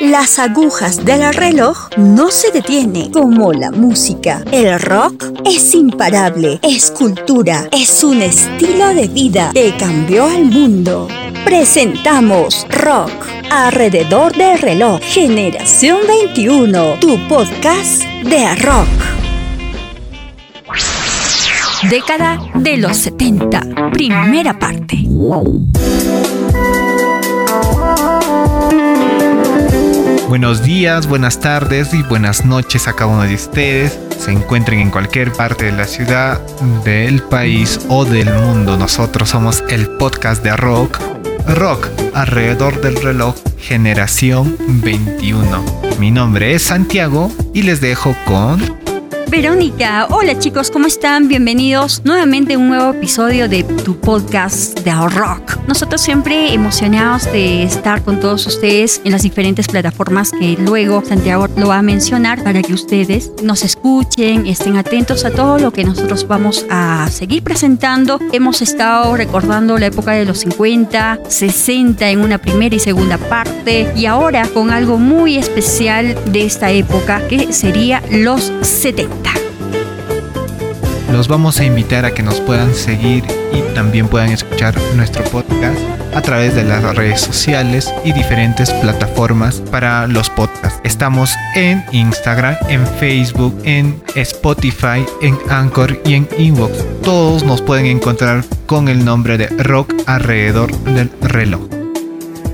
Las agujas del reloj no se detienen como la música. El rock es imparable, es cultura, es un estilo de vida que cambió al mundo. Presentamos Rock alrededor del reloj, Generación 21, tu podcast de rock. Década de los 70, primera parte. Buenos días, buenas tardes y buenas noches a cada uno de ustedes. Se encuentren en cualquier parte de la ciudad, del país o del mundo. Nosotros somos el podcast de rock. Rock alrededor del reloj generación 21. Mi nombre es Santiago y les dejo con Verónica, hola chicos, ¿cómo están? Bienvenidos nuevamente a un nuevo episodio de tu podcast de Rock. Nosotros siempre emocionados de estar con todos ustedes en las diferentes plataformas que luego Santiago lo va a mencionar para que ustedes nos escuchen, estén atentos a todo lo que nosotros vamos a seguir presentando. Hemos estado recordando la época de los 50, 60 en una primera y segunda parte y ahora con algo muy especial de esta época que sería los 70 los vamos a invitar a que nos puedan seguir y también puedan escuchar nuestro podcast a través de las redes sociales y diferentes plataformas para los podcasts. Estamos en Instagram, en Facebook, en Spotify, en Anchor y en Inbox. Todos nos pueden encontrar con el nombre de Rock alrededor del reloj.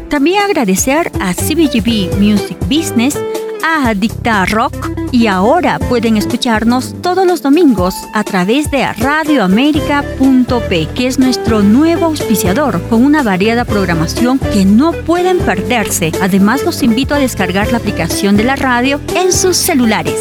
También agradecer a CBGB Music Business a Adicta Rock y ahora pueden escucharnos todos los domingos a través de radioamérica.p, que es nuestro nuevo auspiciador con una variada programación que no pueden perderse. Además los invito a descargar la aplicación de la radio en sus celulares.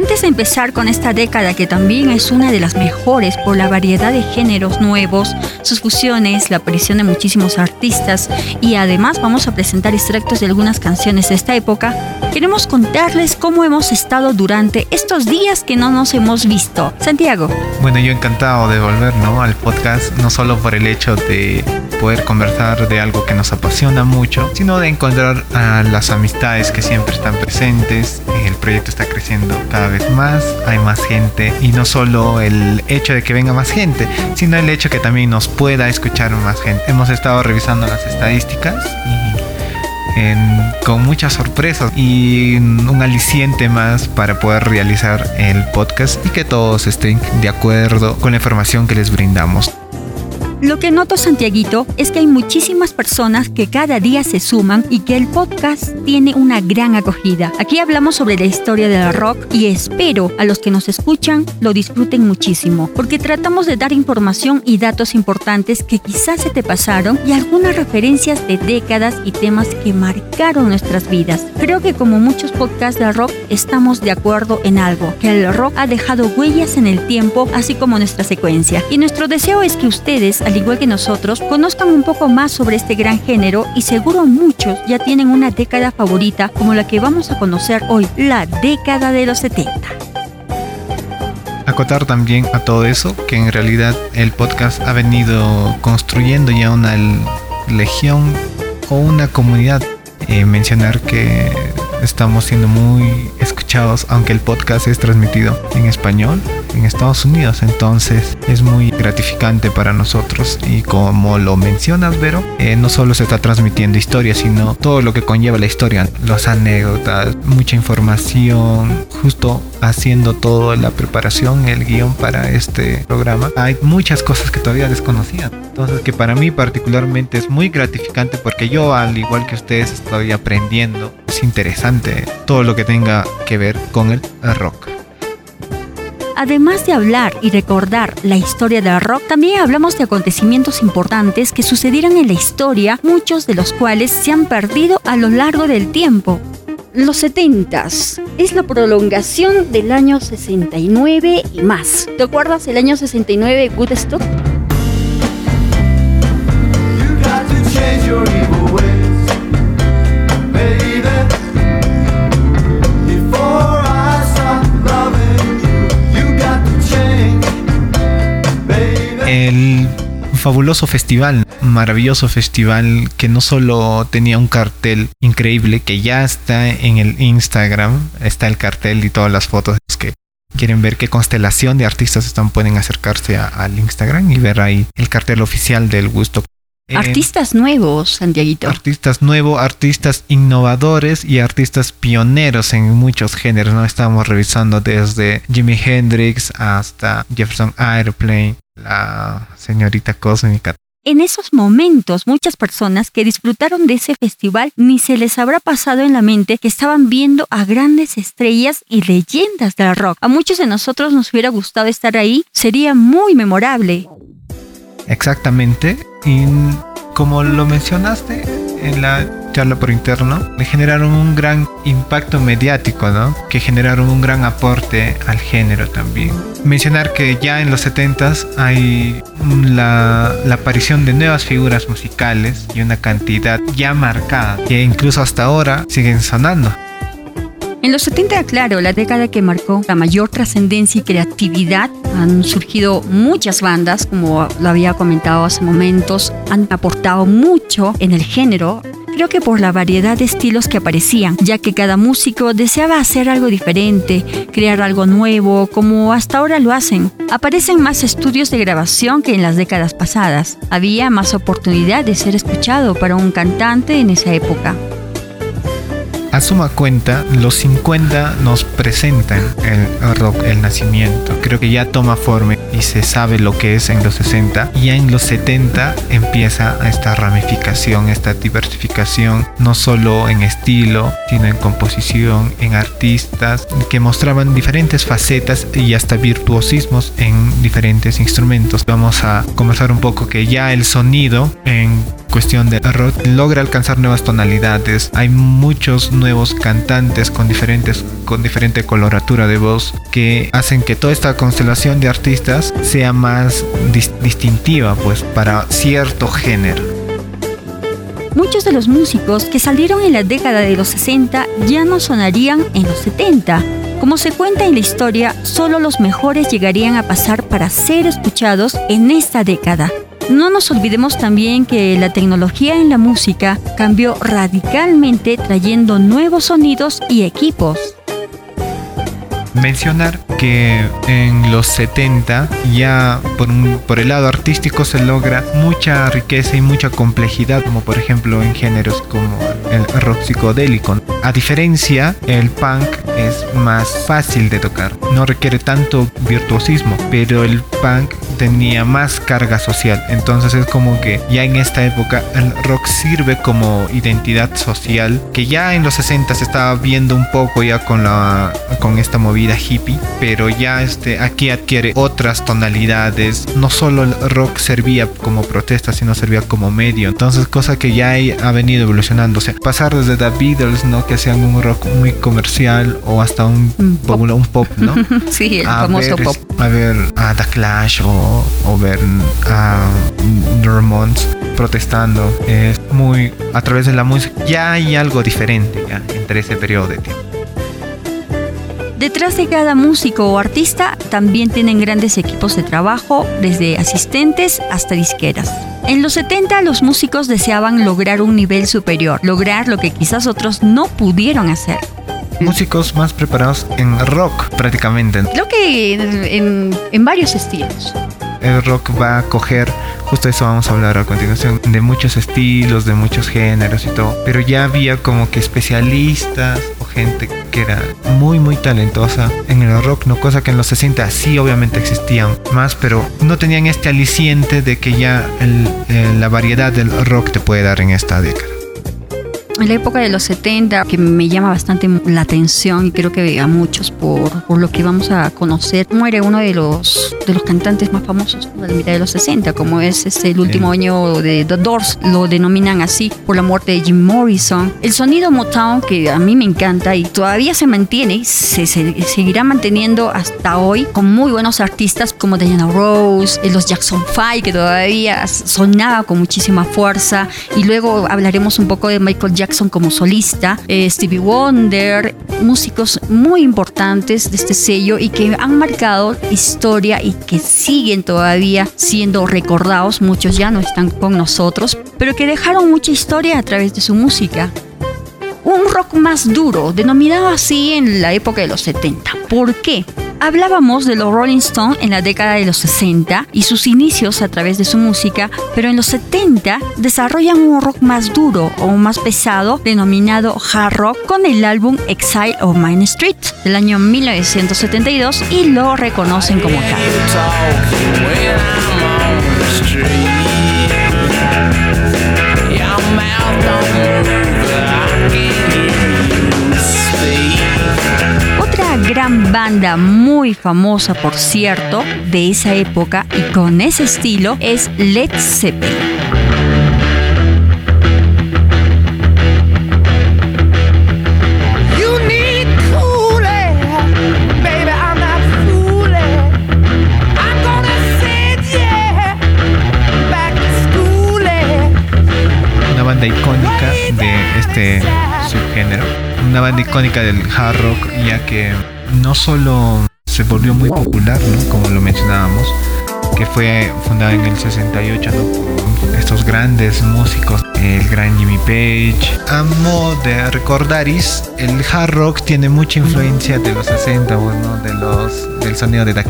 Antes de empezar con esta década que también es una de las mejores por la variedad de géneros nuevos, sus fusiones, la aparición de muchísimos artistas y además vamos a presentar extractos de algunas canciones de esta época, queremos contarles cómo hemos estado durante estos días que no nos hemos visto. Santiago. Bueno, yo encantado de volver ¿no? al podcast, no solo por el hecho de poder conversar de algo que nos apasiona mucho, sino de encontrar a las amistades que siempre están presentes. El proyecto está creciendo cada vez más, hay más gente y no solo el hecho de que venga más gente, sino el hecho que también nos pueda escuchar más gente. Hemos estado revisando las estadísticas y con muchas sorpresas y un aliciente más para poder realizar el podcast y que todos estén de acuerdo con la información que les brindamos. Lo que noto, Santiaguito, es que hay muchísimas personas que cada día se suman y que el podcast tiene una gran acogida. Aquí hablamos sobre la historia del rock y espero a los que nos escuchan lo disfruten muchísimo, porque tratamos de dar información y datos importantes que quizás se te pasaron y algunas referencias de décadas y temas que marcaron nuestras vidas. Creo que como muchos podcasts de rock estamos de acuerdo en algo, que el rock ha dejado huellas en el tiempo, así como nuestra secuencia. Y nuestro deseo es que ustedes, al igual que nosotros, conozcan un poco más sobre este gran género y seguro muchos ya tienen una década favorita como la que vamos a conocer hoy, la década de los 70 acotar también a todo eso que en realidad el podcast ha venido construyendo ya una legión o una comunidad. Eh, mencionar que estamos siendo muy escuchados, aunque el podcast es transmitido en español en Estados Unidos. Entonces es muy gratificante para nosotros. Y como lo mencionas, Vero, eh, no solo se está transmitiendo historia, sino todo lo que conlleva la historia, las anécdotas, mucha información, justo haciendo toda la preparación, el guion para este programa. Hay muchas cosas que todavía desconocía. Entonces que para mí particularmente es muy gratificante porque yo al igual que ustedes estoy aprendiendo. Es interesante todo lo que tenga que ver con el rock. Además de hablar y recordar la historia del rock, también hablamos de acontecimientos importantes que sucedieron en la historia, muchos de los cuales se han perdido a lo largo del tiempo. Los 70 es la prolongación del año 69 y más. ¿Te acuerdas el año 69 Woodstock? Fabuloso festival, maravilloso festival que no solo tenía un cartel increíble, que ya está en el Instagram, está el cartel y todas las fotos que quieren ver qué constelación de artistas están, pueden acercarse al Instagram y ver ahí el cartel oficial del Gusto Artistas nuevos, Santiaguito. Artistas nuevos, artistas innovadores y artistas pioneros en muchos géneros. ¿no? Estamos revisando desde Jimi Hendrix hasta Jefferson Airplane, la señorita cósmica. En esos momentos, muchas personas que disfrutaron de ese festival ni se les habrá pasado en la mente que estaban viendo a grandes estrellas y leyendas del rock. A muchos de nosotros nos hubiera gustado estar ahí, sería muy memorable. Exactamente. Y como lo mencionaste en la charla por interno, le generaron un gran impacto mediático, ¿no? Que generaron un gran aporte al género también. Mencionar que ya en los 70s hay la, la aparición de nuevas figuras musicales y una cantidad ya marcada que incluso hasta ahora siguen sonando. En los 70, claro, la década que marcó la mayor trascendencia y creatividad, han surgido muchas bandas, como lo había comentado hace momentos, han aportado mucho en el género. Creo que por la variedad de estilos que aparecían, ya que cada músico deseaba hacer algo diferente, crear algo nuevo, como hasta ahora lo hacen. Aparecen más estudios de grabación que en las décadas pasadas. Había más oportunidad de ser escuchado para un cantante en esa época. A suma cuenta, los 50 nos presentan el rock, el nacimiento. Creo que ya toma forma y se sabe lo que es en los 60. Y en los 70 empieza esta ramificación, esta diversificación, no solo en estilo, sino en composición, en artistas que mostraban diferentes facetas y hasta virtuosismos en diferentes instrumentos. Vamos a conversar un poco que ya el sonido en cuestión de rock logra alcanzar nuevas tonalidades. Hay muchos nuevos cantantes con diferentes con diferente coloratura de voz que hacen que toda esta constelación de artistas sea más distintiva pues para cierto género. Muchos de los músicos que salieron en la década de los 60 ya no sonarían en los 70. Como se cuenta en la historia, solo los mejores llegarían a pasar para ser escuchados en esta década. No nos olvidemos también que la tecnología en la música cambió radicalmente trayendo nuevos sonidos y equipos. Mencionar que en los 70 ya por, el lado artístico se logra mucha riqueza y mucha complejidad, como por ejemplo en géneros como el rock psicodélico. A diferencia, el punk es más fácil de tocar, no requiere tanto virtuosismo, pero el punk tenía más carga social. Entonces es como que ya en esta época el rock sirve como identidad social, que ya en los 60 se estaba viendo un poco ya con la con esta movida hippie, pero ya este aquí adquiere otras tonalidades. No solo el rock servía como protesta, sino servía como medio. Entonces cosa que ya ha venido evolucionando, o sea, pasar desde The Beatles, ¿no? Que sean un rock muy comercial o hasta un, pop, un pop ¿no? sí, el famoso pop. A ver a The Clash o, o ver a Ramones protestando. Es muy a través de la música. Ya hay algo diferente ya entre ese periodo de tiempo. Detrás de cada músico o artista también tienen grandes equipos de trabajo, desde asistentes hasta disqueras. En los 70 los músicos deseaban lograr un nivel superior, lograr lo que quizás otros no pudieron hacer. Músicos más preparados en rock prácticamente. Creo que en, en varios estilos el rock va a coger, justo eso vamos a hablar a continuación, de muchos estilos, de muchos géneros y todo, pero ya había como que especialistas o gente que era muy muy talentosa en el rock, no cosa que en los 60 sí obviamente existían más, pero no tenían este aliciente de que ya la variedad del rock te puede dar en esta década en la época de los 70, que me llama bastante la atención y creo que a muchos por, por lo que vamos a conocer, muere uno de los, de los cantantes más famosos de la mitad de los 60, como es este, el último año de The Doors, lo denominan así por la muerte de Jim Morrison. El sonido Motown, que a mí me encanta y todavía se mantiene y se, seguirá manteniendo hasta hoy con muy buenos artistas como Diana Rose, los Jackson Five, que todavía sonaba con muchísima fuerza, y luego hablaremos un poco de Michael Jackson Jackson como solista, eh, Stevie Wonder, músicos muy importantes de este sello y que han marcado historia y que siguen todavía siendo recordados. Muchos ya no están con nosotros, pero que dejaron mucha historia a través de su música un rock más duro, denominado así en la época de los 70. ¿Por qué? Hablábamos de los Rolling Stones en la década de los 60 y sus inicios a través de su música, pero en los 70 desarrollan un rock más duro o más pesado denominado hard rock con el álbum Exile of Main Street del año 1972 y lo reconocen como tal. Gran banda muy famosa, por cierto, de esa época y con ese estilo es Led Zeppelin. Una banda icónica de este una banda icónica del hard rock, ya que no solo se volvió muy popular, como lo mencionábamos, que fue fundada en el 68 por estos grandes músicos, el gran Jimmy Page. A modo de recordaris, el hard rock tiene mucha influencia de los 60, bueno, de los, del sonido de The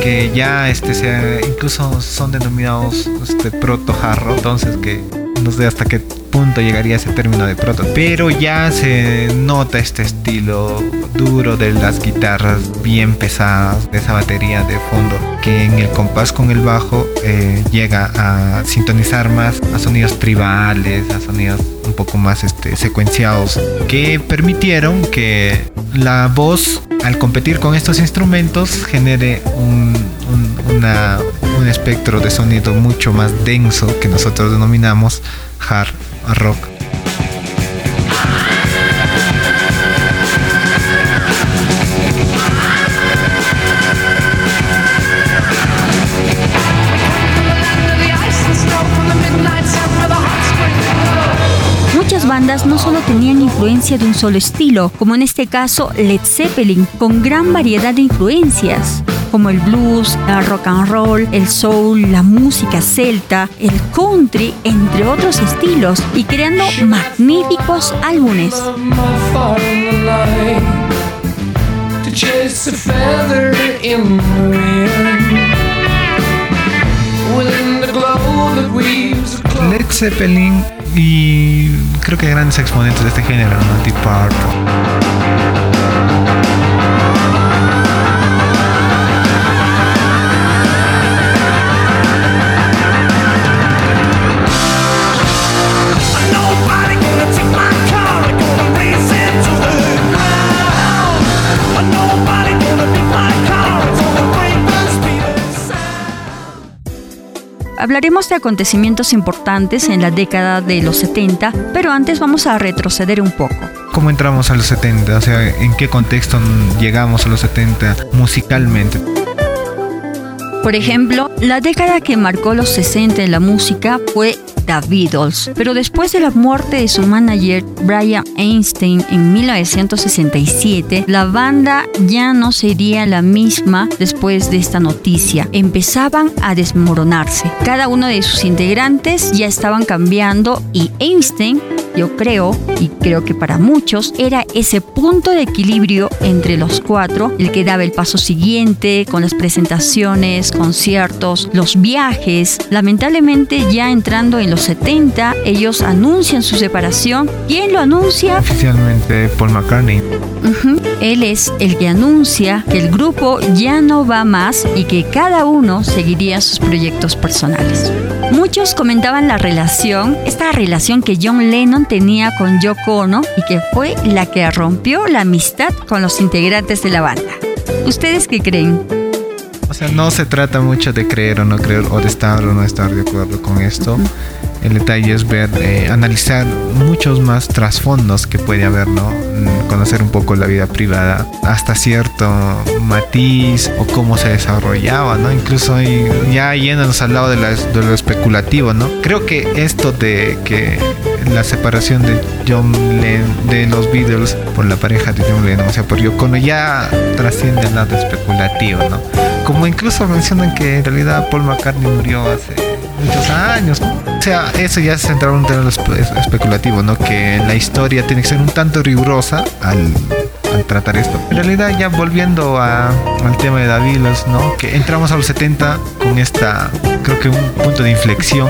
que ya este, se, incluso son denominados este, proto hard rock, entonces que no sé hasta qué punto llegaría ese término de proto, pero ya se nota este estilo duro de las guitarras bien pesadas, de esa batería de fondo, que en el compás con el bajo eh, llega a sintonizar más a sonidos tribales, a sonidos un poco más este, secuenciados, que permitieron que la voz al competir con estos instrumentos genere un, un espectro de sonido mucho más denso que nosotros denominamos hard rock. Muchas bandas no solo tenían influencia de un solo estilo, como en este caso Led Zeppelin, con gran variedad de influencias como el blues, el rock and roll, el soul, la música celta, el country, entre otros estilos, y creando magníficos álbumes. Led Zeppelin y creo que grandes exponentes de este género, ¿no? Deep Hablaremos de acontecimientos importantes en la década de los 70, pero antes vamos a retroceder un poco. ¿Cómo entramos a los 70? O sea, ¿en qué contexto llegamos a los 70 musicalmente? Por ejemplo, la década que marcó los 60 en la música fue The Beatles, pero después de la muerte de su manager Brian Einstein en 1967, la banda ya no sería la misma después de esta noticia. Empezaban a desmoronarse. Cada uno de sus integrantes ya estaban cambiando y Einstein yo creo, y creo que para muchos, era ese punto de equilibrio entre los cuatro, el que daba el paso siguiente con las presentaciones, conciertos, los viajes. Lamentablemente ya entrando en los 70, ellos anuncian su separación. ¿Quién lo anuncia? Oficialmente Paul McCartney. Él es el que anuncia que el grupo ya no va más y que cada uno seguiría sus proyectos personales. Muchos comentaban la relación, esta relación que John Lennon tenía con Yoko Ono y que fue la que rompió la amistad con los integrantes de la banda. ¿Ustedes qué creen? O sea, no se trata mucho de creer o no creer, o de estar o no estar de acuerdo con esto. El detalle es ver, eh, analizar muchos más trasfondos que puede haber, ¿no? Mm, conocer un poco la vida privada, hasta cierto matiz o cómo se desarrollaba, ¿no? Incluso ya yéndonos al lado de, de lo especulativo, ¿no? Creo que esto de que la separación de John Lennon de los Beatles por la pareja de John Lennon, o sea, por Yoko ya trasciende el lado especulativo, ¿no? Como incluso mencionan que en realidad Paul McCartney murió hace muchos años. O sea, eso ya se centra en un tema especulativo, ¿no? Que la historia tiene que ser un tanto rigurosa al, tratar esto. En realidad, ya volviendo al tema de David, ¿no? Que entramos a los 70 con esta, creo que un punto de inflexión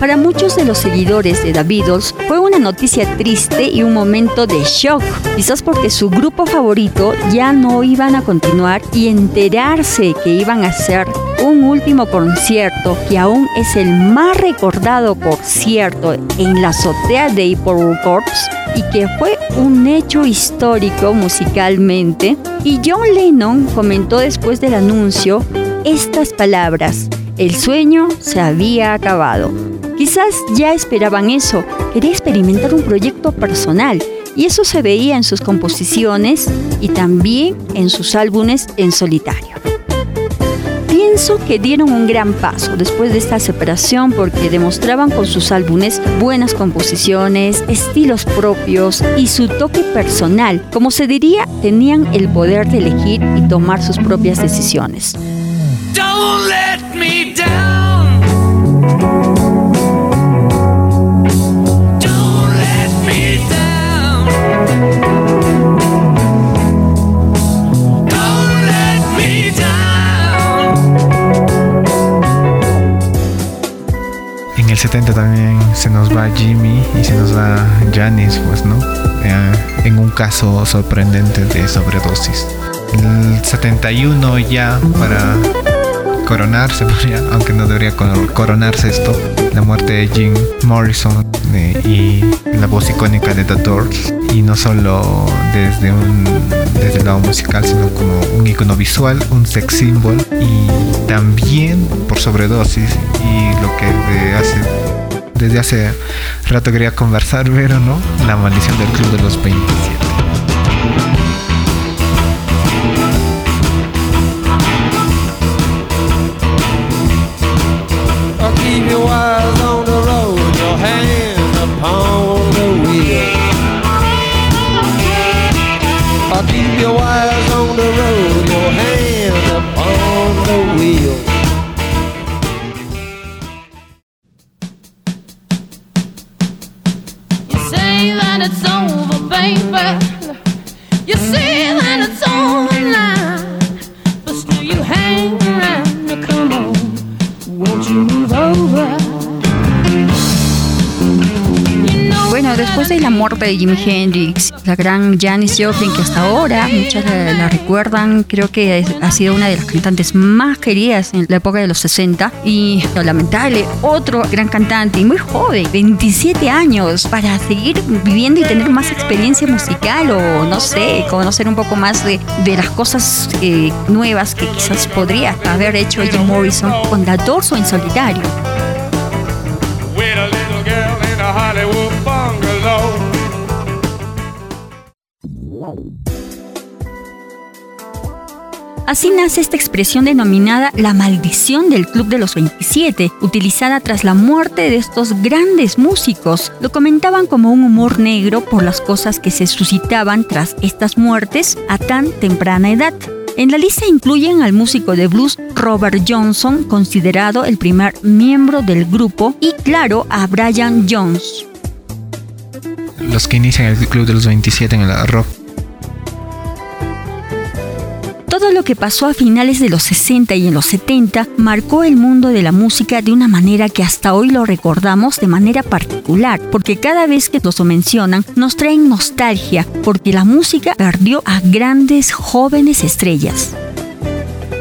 para muchos de los seguidores de The Beatles fue una noticia triste y un momento de shock, quizás porque su grupo favorito ya no iban a continuar y enterarse que iban a hacer un último concierto que aún es el más recordado por cierto en la azotea de Apple Corps y que fue un hecho histórico musicalmente. Y John Lennon comentó después del anuncio estas palabras el sueño se había acabado Quizás ya esperaban eso, quería experimentar un proyecto personal y eso se veía en sus composiciones y también en sus álbumes en solitario. Pienso que dieron un gran paso después de esta separación porque demostraban con sus álbumes buenas composiciones, estilos propios y su toque personal. Como se diría, tenían el poder de elegir y tomar sus propias decisiones. En el 70 también se nos va Jimmy y se nos va Janis, pues, ¿no? Eh, en un caso sorprendente de sobredosis. El 71 ya para coronarse, aunque no debería coronarse esto, la muerte de Jim Morrison eh, y la voz icónica de The Doors y no solo desde un desde el lado musical sino como un icono visual un sex symbol y también sobredosis y lo que de hace desde hace rato quería conversar pero no la maldición del club de los 27 la gran Janis Joplin, que hasta ahora muchas la, recuerdan, creo que ha sido una de las cantantes más queridas en la época de los 60 y lamentable, otro gran cantante y muy joven, 27 años, para seguir viviendo y tener más experiencia musical o no sé, conocer un poco más de, de las cosas eh, nuevas que quizás podría haber hecho Jim Morrison con la Dorso en solitario. Así nace esta expresión denominada la maldición del Club de los 27, utilizada tras la muerte de estos grandes músicos. Lo comentaban como un humor negro por las cosas que se suscitaban tras estas muertes a tan temprana edad. En la lista incluyen al músico de blues Robert Johnson, considerado el primer miembro del grupo, y claro, a Brian Jones. Los que inician el Club de los 27 en el rock lo que pasó a finales de los 60 y en los 70 marcó el mundo de la música de una manera que hasta hoy lo recordamos de manera particular, porque cada vez que nos lo mencionan nos traen nostalgia, porque la música perdió a grandes jóvenes estrellas.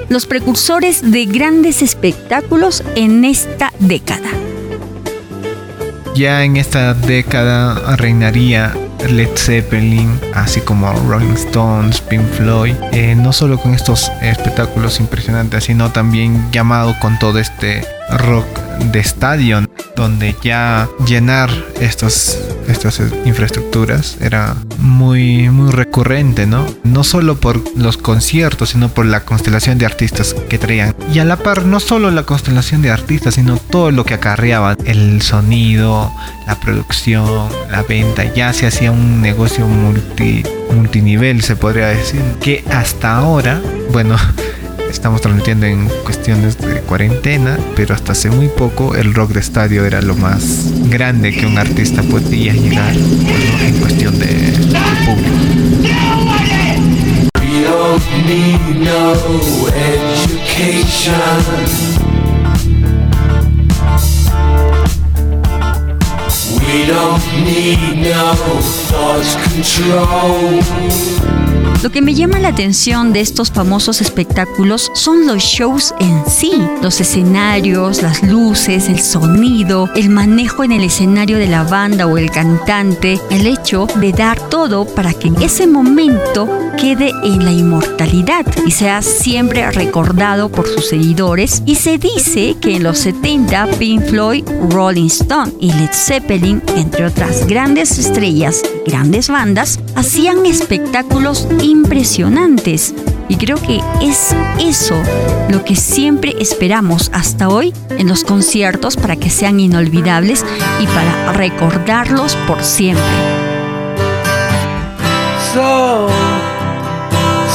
Los precursores de grandes espectáculos en esta década. Ya en esta década reinaría Led Zeppelin, así como Rolling Stones, Pink Floyd, eh, no solo con estos espectáculos impresionantes, sino también llamado con todo este rock de estadio, donde ya llenar estos, estas infraestructuras era muy, muy recurrente, ¿no? No solo por los conciertos, sino por la constelación de artistas que traían. Y a la par, no solo la constelación de artistas, sino todo lo que acarreaba, el sonido, la producción, la venta, ya se hacía un negocio multi, multinivel, se podría decir, que hasta ahora, bueno, estamos transmitiendo en cuestiones de cuarentena, pero hasta hace muy poco el rock de estadio era lo más grande que un artista podía llegar en cuestión de, de público. Lo que me llama la atención de estos famosos espectáculos son los shows en sí, los escenarios, las luces, el sonido, el manejo en el escenario de la banda o el cantante, el hecho de dar todo para que ese momento quede en la inmortalidad y sea siempre recordado por sus seguidores. Y se dice que en los 70 Pink Floyd, Rolling Stone y Led Zeppelin, entre otras grandes estrellas, grandes bandas, hacían espectáculos impresionantes. Y creo que es eso lo que siempre esperamos hasta hoy en los conciertos para que sean inolvidables y para recordarlos por siempre. So,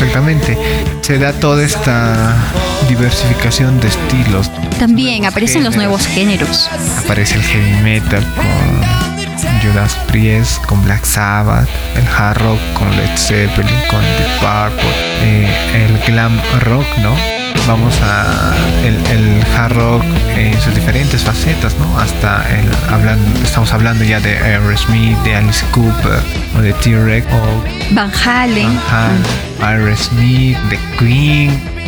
Exactamente. Se da toda esta diversificación de estilos. También aparecen los nuevos géneros. Aparece el heavy metal con Judas Priest, con Black Sabbath, el hard rock con Led Zeppelin, con The Purple, eh, el glam rock, ¿no? Vamos a el, hard rock en sus diferentes facetas, ¿no? Hasta el hablando, estamos hablando ya de Aerosmith, de Alice Cooper, o de T-Rex, o Van Halen, Van Halen Aerosmith, The Queen,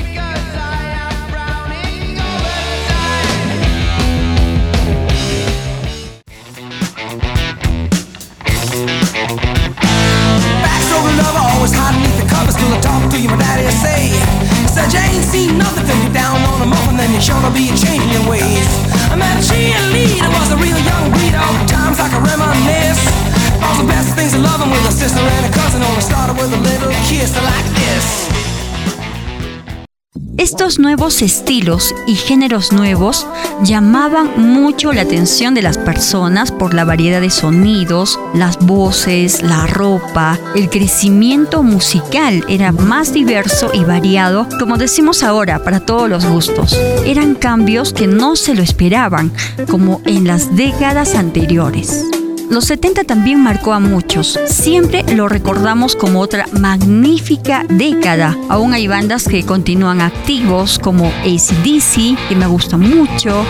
Estos nuevos estilos y géneros nuevos llamaban mucho la atención de las personas por la variedad de sonidos, las voces, la ropa, el crecimiento musical era más diverso y variado, como decimos ahora, para todos los gustos. Eran cambios que no se lo esperaban, como en las décadas anteriores. Los 70 también marcó a muchos. Siempre lo recordamos como otra magnífica década. Aún hay bandas que continúan activos como ACDC, que me gusta mucho.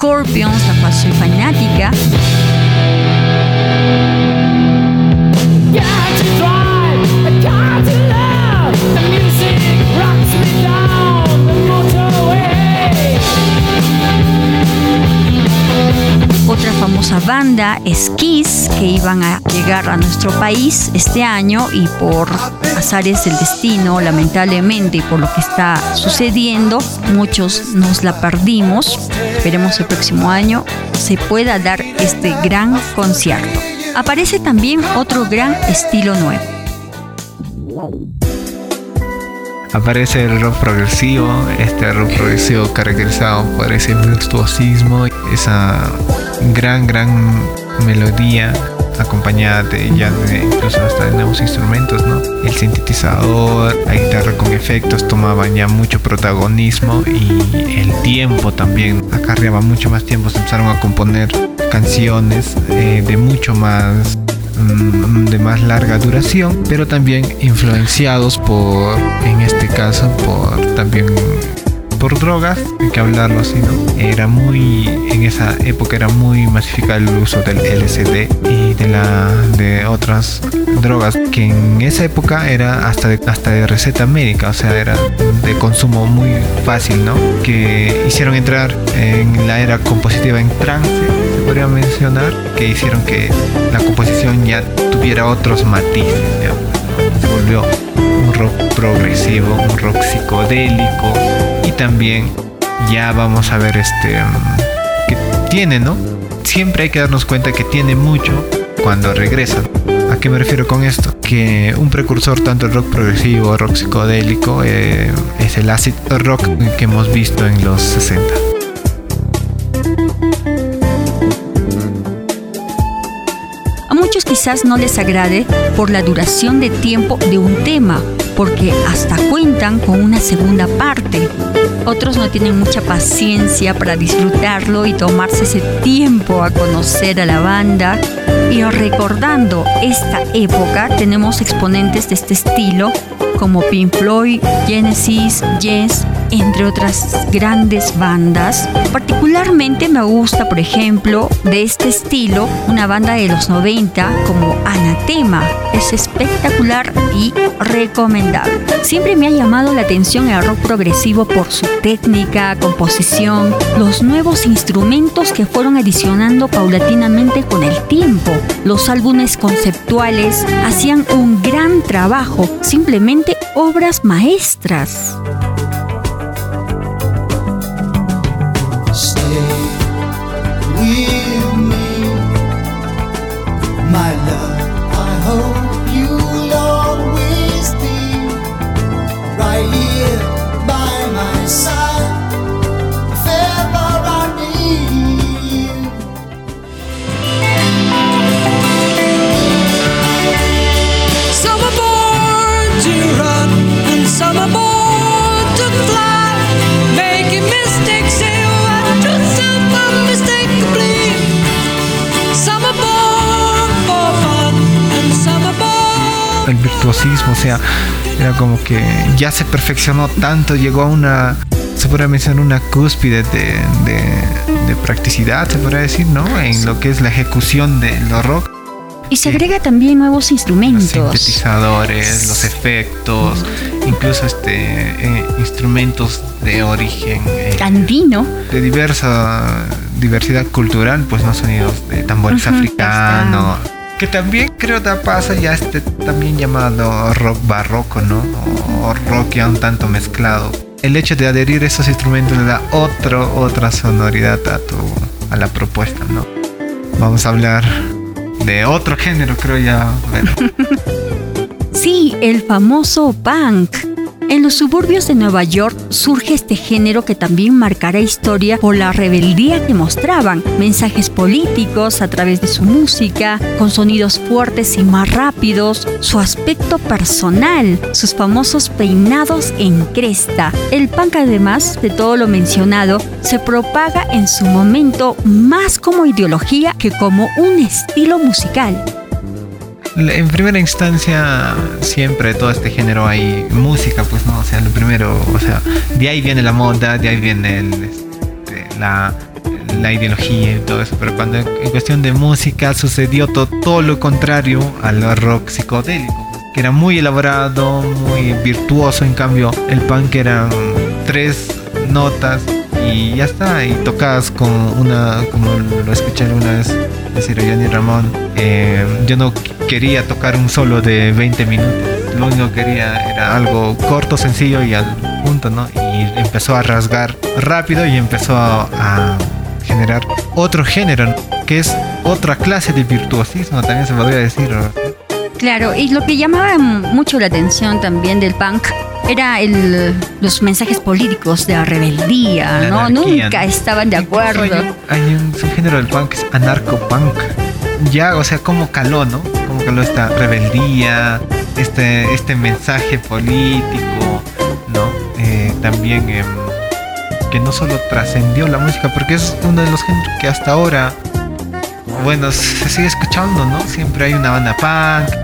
Scorpions, la cual soy fanática. Otra famosa banda es Kiss, que iban a llegar a nuestro país este año y por azares del destino, lamentablemente, por lo que está sucediendo, muchos nos la perdimos. Esperemos el próximo año se pueda dar este gran concierto. aparece también otro gran estilo nuevo. Aparece el rock progresivo, este rock progresivo caracterizado por ese virtuosismo, esa gran, gran melodía acompañada de ya de, incluso hasta de nuevos instrumentos, ¿no? El sintetizador, la guitarra con efectos tomaban ya mucho protagonismo y el tiempo también acarreaba mucho más tiempo. Se empezaron a componer canciones eh, de mucho más mm, de más larga duración, pero también influenciados por, en este caso, por también por drogas, hay que hablarlo así, ¿no? Era muy, en esa época era muy masificado el uso del LSD y de, la, de otras drogas que en esa época era hasta de, hasta de receta médica, o sea, era de consumo muy fácil, ¿no? Que hicieron entrar en la era compositiva en trance, se podría mencionar, que hicieron que la composición ya tuviera otros matices, Se volvió un rock progresivo, un rock psicodélico también ya vamos a ver este que tiene, ¿no? Siempre hay que darnos cuenta que tiene mucho cuando regresan. ¿A qué me refiero con esto? Que un precursor tanto el rock progresivo, rock psicodélico, eh, es el acid rock que hemos visto en los 60. A muchos quizás no les agrade por la duración de tiempo de un tema, porque hasta cuentan con una segunda parte. Otros no tienen mucha paciencia para disfrutarlo y tomarse ese tiempo a conocer a la banda. Y recordando esta época, tenemos exponentes de este estilo como Pink Floyd, Genesis, Yes, entre otras grandes bandas. Particularmente me gusta, por ejemplo, de este estilo, una banda de los 90 como Anatema. Es espectacular y recomendable. Siempre me ha llamado la atención el rock progresivo por su técnica, composición, los nuevos instrumentos que fueron adicionando paulatinamente con el tiempo. Los álbumes conceptuales hacían un gran trabajo, simplemente obras maestras. El virtuosismo, o sea, era como que ya se perfeccionó tanto, llegó a una, se podría mencionar una cúspide de, de, practicidad, se podría decir, ¿no? En lo que es la ejecución de los rock. Y se agrega también nuevos instrumentos. Los sintetizadores, los efectos, incluso este eh, instrumentos de origen eh, andino. De diversa diversidad cultural, pues no sonidos de tambores africanos que también creo que pasa ya este también llamado rock barroco, ¿no? O rock ya un tanto mezclado. El hecho de adherir esos instrumentos le da otro, otra sonoridad a tu, a la propuesta, ¿no? Vamos a hablar de otro género, creo ya. sí, el famoso punk. En los suburbios de Nueva York surge este género que también marcará historia por la rebeldía que mostraban, mensajes políticos a través de su música, con sonidos fuertes y más rápidos, su aspecto personal, sus famosos peinados en cresta. El punk además de todo lo mencionado, se propaga en su momento más como ideología que como un estilo musical en primera instancia siempre todo este género hay música, pues no, o sea, lo primero, o sea, de ahí viene la moda, de ahí viene este, la, ideología y todo eso, pero cuando en cuestión de música sucedió todo, lo contrario al rock psicodélico, que era muy elaborado, muy virtuoso, en cambio el punk eran tres notas y ya está, y tocadas con una, como lo escuché una vez decir Johnny Ramón, eh, yo no quería tocar un solo de 20 minutos, lo único que quería era algo corto, sencillo y al punto, ¿no? Y empezó a rasgar rápido y empezó a, generar otro género. que es otra clase de virtuosismo, también se podría decir. Claro, y lo que llamaba mucho la atención también del punk era el, los mensajes políticos de la rebeldía, ¿no? Nunca estaban de acuerdo. Hay, un subgénero del punk que es anarcopunk. Ya, o sea, como caló, ¿no? Esta rebeldía, este, este mensaje político, ¿no? Eh, también em, que no solo trascendió la música, porque es uno de los géneros que hasta ahora, bueno, se sigue escuchando, ¿no? Siempre hay una banda punk,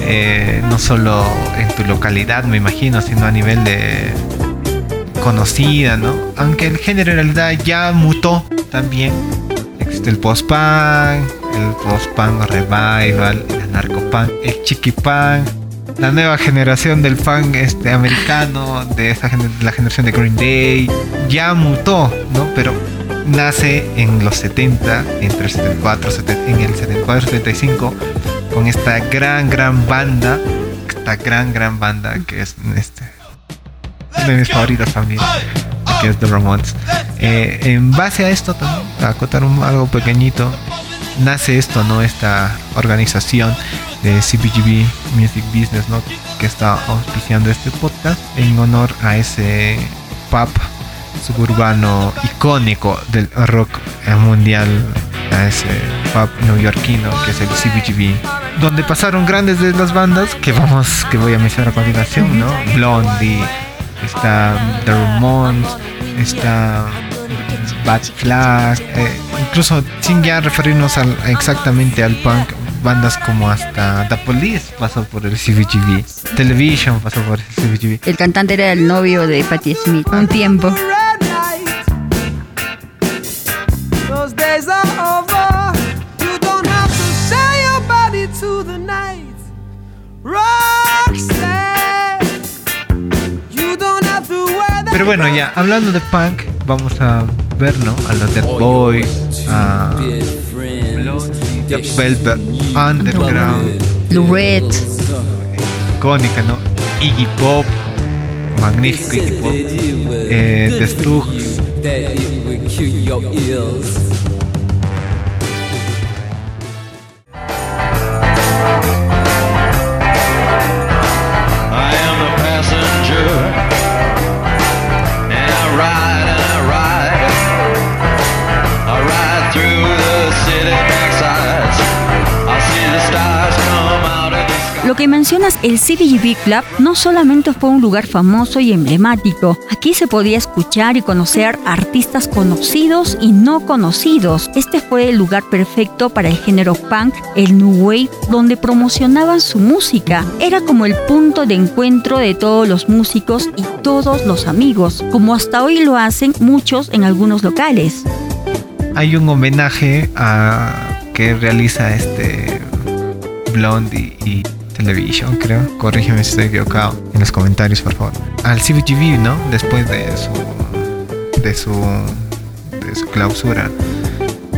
eh, no solo en tu localidad, me imagino, sino a nivel de conocida, ¿no? Aunque el género en realidad ya mutó también. Existe el post-punk, el post-punk revival, el anarco-punk, el chiqui-punk, la nueva generación del punk este, americano, de esa la generación de Green Day, ya mutó, ¿no? Pero nace en los 70, entre el 74, en el 74, 75 con esta gran, gran banda, esta gran, gran banda que es este, de mis favoritos también, que es The Ramones. Eh, en base a esto también, a acotar algo pequeñito, nace esto, ¿no? Esta organización de CBGB Music Business, ¿no? Que está auspiciando este podcast en honor a ese pub suburbano icónico del rock mundial, a ese pub neoyorquino que es el CBGB donde pasaron grandes de las bandas que vamos, que voy a mencionar a continuación, ¿no? Blondie, está The Ramones, está Bad Flag, eh, incluso sin ya referirnos al, exactamente al punk, bandas como hasta The Police pasó por el CBGB, Television pasó por el CBGB. El cantante era el novio de Patti Smith un tiempo. Pero bueno, ya, hablando de punk, vamos a ver, ¿no? A los Dead Boys, a The Velvet Underground, Red icónica, ¿no? Iggy Pop, magnífico Iggy Pop, eh, The. Lo que mencionas, el CBGB Club no solamente fue un lugar famoso y emblemático, aquí se podía escuchar y conocer artistas conocidos y no conocidos. Este fue el lugar perfecto para el género punk, el new wave, donde promocionaban su música. Era como el punto de encuentro de todos los músicos y todos los amigos, como hasta hoy lo hacen muchos en algunos locales. Hay un homenaje a que realiza este Blondie y Television, creo. Corrígeme si estoy equivocado en los comentarios, por favor. Al CBGB, ¿no? Después de su, de su, de su clausura.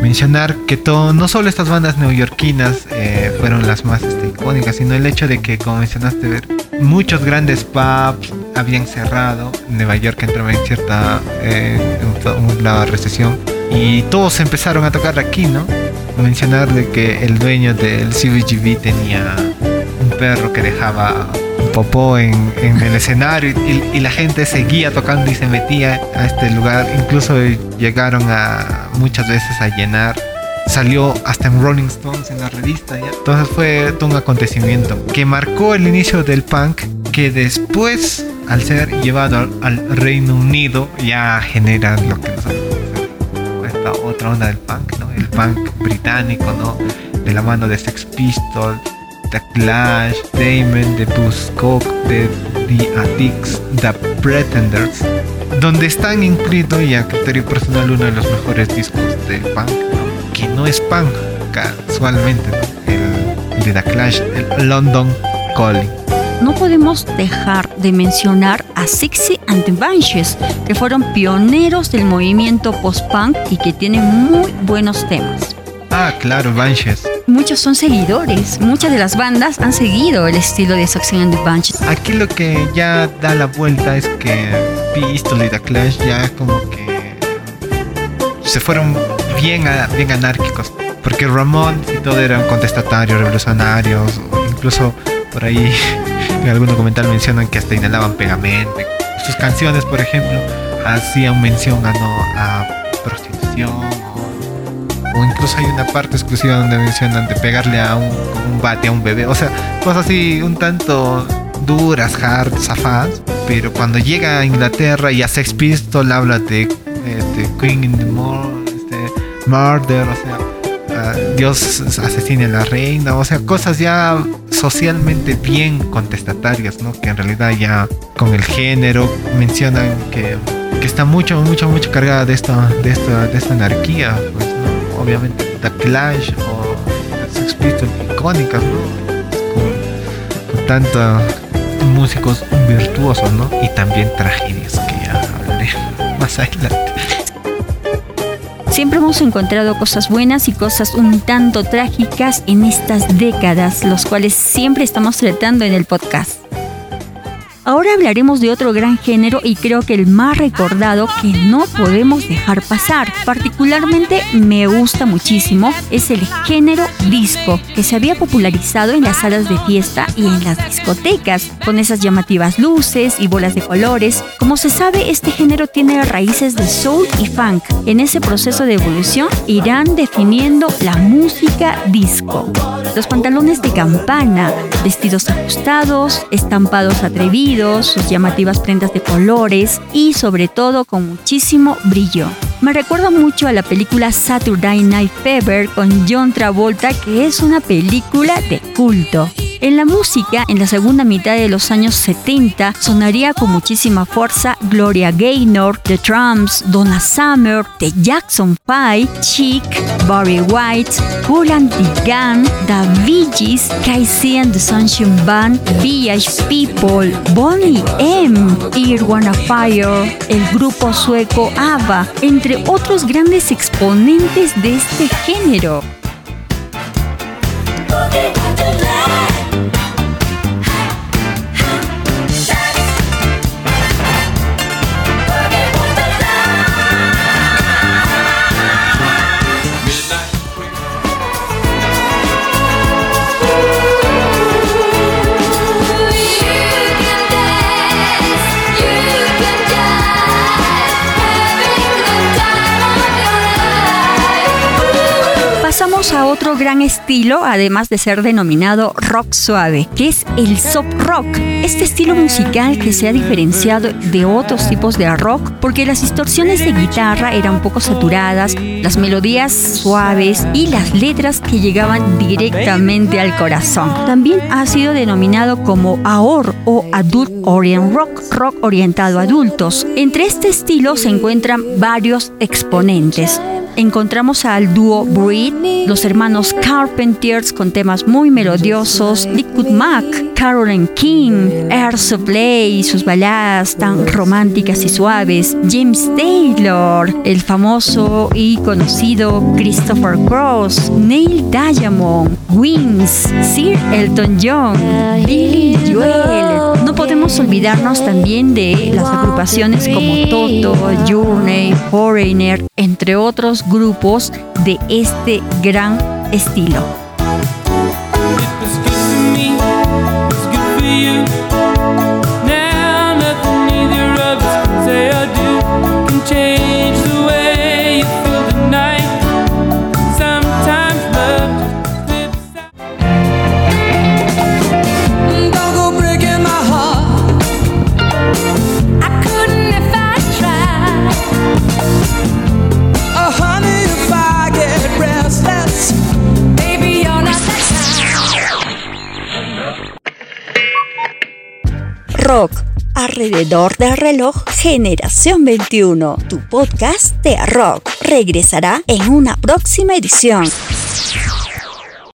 Mencionar que todo, no solo estas bandas neoyorquinas eh, fueron las más este, icónicas, sino el hecho de que, como mencionaste, ver, muchos grandes pubs habían cerrado. Nueva York entraba en cierta eh, una recesión y todos empezaron a tocar aquí, ¿no? Mencionar de que el dueño del CBGB tenía perro que dejaba popó en, el escenario y, la gente seguía tocando y se metía a este lugar. Incluso llegaron a muchas veces a llenar. Salió hasta en Rolling Stones en la revista. ¿ya? Entonces fue todo un acontecimiento que marcó el inicio del punk que después al ser llevado al, Reino Unido ya genera lo que nosotros esta otra onda del punk, ¿no? El punk británico, ¿no? De la mano de Sex Pistols, The Clash, Damon, The Buzzcock, The, The Addicts, The Pretenders, donde están incluidos y a criterio personal uno de los mejores discos de punk, que no es punk casualmente, el, de The Clash, el London Calling. No podemos dejar de mencionar a Sixty and the Banshees, que fueron pioneros del movimiento post-punk y que tienen muy buenos temas. Ah, claro, Banshees muchos son seguidores. Muchas de las bandas han seguido el estilo de Saxon and the Bunch. Aquí lo que ya da la vuelta es que Pistol y The Clash ya como que se fueron bien, bien anárquicos. porque Ramón y todo eran contestatarios, revolucionarios, incluso por ahí en algún documental mencionan que hasta inhalaban pegamento. Sus canciones, por ejemplo, hacían mención a, no, a prostitución o, incluso hay una parte exclusiva donde mencionan de pegarle a un, bate a un bebé, o sea, cosas así un tanto duras, hard, zafadas, pero cuando llega a Inglaterra y a Sex Pistols habla de, este, Queen in the este, Murder, o sea, Dios asesina a la reina, o sea, cosas ya socialmente bien contestatarias, ¿no? Que en realidad ya con el género mencionan que, que está mucho, mucho, mucho cargada de esta, de esta, de esta anarquía, pues. Obviamente, The Clash o Sex Pistols icónicas, ¿no? Con, tanta músicos virtuosos, ¿no? Y también tragedias que ya hablaré más adelante. Siempre hemos encontrado cosas buenas y cosas un tanto trágicas en estas décadas, los cuales siempre estamos tratando en el podcast. Ahora hablaremos de otro gran género y creo que el más recordado que no podemos dejar pasar. Particularmente me gusta muchísimo es el género disco, que se había popularizado en las salas de fiesta y en las discotecas, con esas llamativas luces y bolas de colores. Como se sabe, este género tiene raíces de soul y funk. En ese proceso de evolución irán definiendo la música disco. Los pantalones de campana, vestidos ajustados, estampados atrevidos, sus llamativas prendas de colores y sobre todo con muchísimo brillo. Me recuerda mucho a la película Saturday Night Fever con John Travolta, que es una película de culto. En la música, en la segunda mitad de los años 70, sonaría con muchísima fuerza Gloria Gaynor, The Trumps, Donna Summer, The Jackson Five, Chic, Barry White, Cool Gun, The Bee Casey and the Sunshine Band, VH People, Bonnie M, Irwana Fire, el grupo sueco ABBA, entre otros grandes exponentes de este género. A otro gran estilo, además de ser denominado rock suave, que es el soft rock. Este estilo musical que se ha diferenciado de otros tipos de rock porque las distorsiones de guitarra eran poco saturadas, las melodías suaves y las letras que llegaban directamente al corazón. También ha sido denominado como AOR o Adult Orient Rock, rock orientado a adultos. Entre este estilo se encuentran varios exponentes encontramos al dúo Breed, los hermanos Carpenters con temas muy melodiosos, Liquid Mac, Carolyn King, Air Supply sus baladas tan románticas y suaves, James Taylor, el famoso y conocido Christopher Cross, Neil Diamond, Wings, Sir Elton John, Billy Joel. Podemos olvidarnos también de las agrupaciones como Toto, Journey, Foreigner, entre otros grupos de este gran estilo. Rock, alrededor del reloj Generación 21. Tu podcast de rock regresará en una próxima edición.